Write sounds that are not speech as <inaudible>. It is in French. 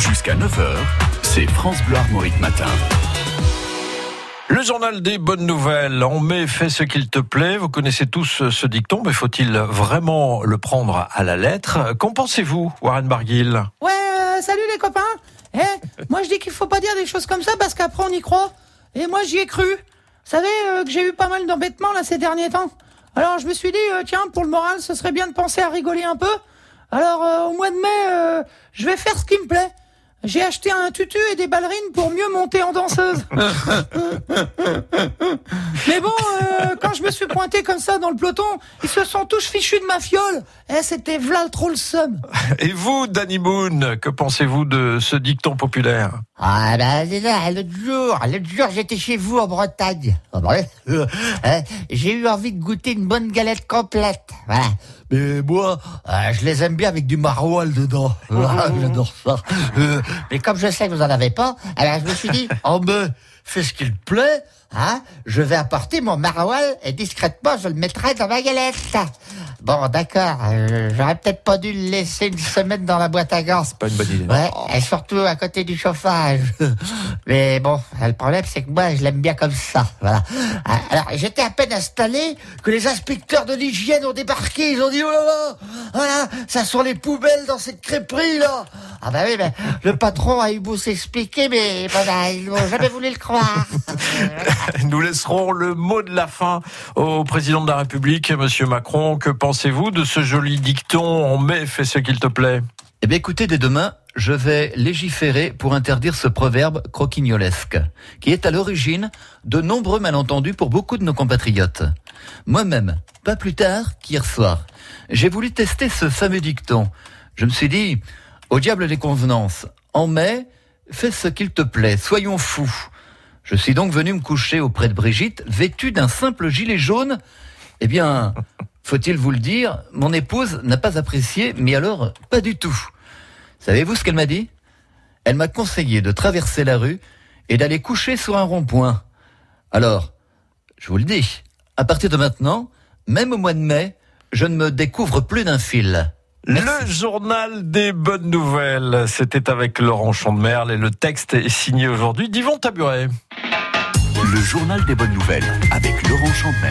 Jusqu'à 9h, c'est France Bleu Armorique Matin. Le journal des bonnes nouvelles. En mai, fais ce qu'il te plaît. Vous connaissez tous ce dicton, mais faut-il vraiment le prendre à la lettre? Qu'en pensez-vous, Warren Barguil? Ouais, euh, salut les copains. Eh, moi je dis qu'il faut pas dire des choses comme ça parce qu'après on y croit. Et moi j'y ai cru. Vous savez euh, que j'ai eu pas mal d'embêtements là ces derniers temps. Alors je me suis dit, euh, tiens, pour le moral, ce serait bien de penser à rigoler un peu. Alors euh, au mois de mai, euh, je vais faire ce qui me plaît. J'ai acheté un tutu et des ballerines pour mieux monter en danseuse. <laughs> Mais bon, euh, quand je me suis pointé comme ça dans le peloton, ils se sont tous fichus de ma fiole. Eh, c'était v'là trop le seum. Et vous, Danny Boone, que pensez-vous de ce dicton populaire? Ah ben là, l'autre jour, l'autre jour j'étais chez vous en Bretagne. Ah ben, <laughs> euh, J'ai eu envie de goûter une bonne galette complète. Voilà. Mais moi, euh, je les aime bien avec du maroilles dedans. <laughs> Ah, J'adore ça. Euh, mais comme je sais que vous en avez pas, alors je me suis dit, <laughs> oh ben, fais ce qu'il te plaît, hein. Je vais apporter mon maroilles et discrètement je le mettrai dans ma galette. Bon, d'accord. euh, J'aurais peut-être pas dû le laisser une semaine dans la boîte à gants. Pas une bonne idée. Ouais, et surtout à côté du chauffage. <laughs> Mais bon, le problème c'est que moi je l'aime bien comme ça. Voilà. Ah, Alors j'étais à peine installé que les inspecteurs de l'hygiène ont débarqué. Ils ont dit oh là là, voilà, ça sont les poubelles dans cette crêperie là. Ah bah oui, mais le patron a eu beau s'expliquer, mais voilà, ils n'ont jamais voulu le croire. <laughs> Nous laisserons le mot de la fin au président de la République, Monsieur Macron. Que pensez-vous de ce joli dicton En mai, fais ce qu'il te plaît. Eh bien écoutez, dès demain, je vais légiférer pour interdire ce proverbe croquignolesque, qui est à l'origine de nombreux malentendus pour beaucoup de nos compatriotes. Moi-même, pas plus tard qu'hier soir, j'ai voulu tester ce fameux dicton. Je me suis dit, au diable les convenances, en mai, fais ce qu'il te plaît, soyons fous. Je suis donc venu me coucher auprès de Brigitte, vêtu d'un simple gilet jaune. Eh bien, <laughs> faut-il vous le dire, mon épouse n'a pas apprécié, mais alors pas du tout. Savez-vous ce qu'elle m'a dit? Elle m'a conseillé de traverser la rue et d'aller coucher sur un rond-point. Alors, je vous le dis, à partir de maintenant, même au mois de mai, je ne me découvre plus d'un fil. Merci. Le journal des bonnes nouvelles. C'était avec Laurent Chandemerle et le texte est signé aujourd'hui d'Yvon Taburet. Le journal des bonnes nouvelles avec Laurent Champmer.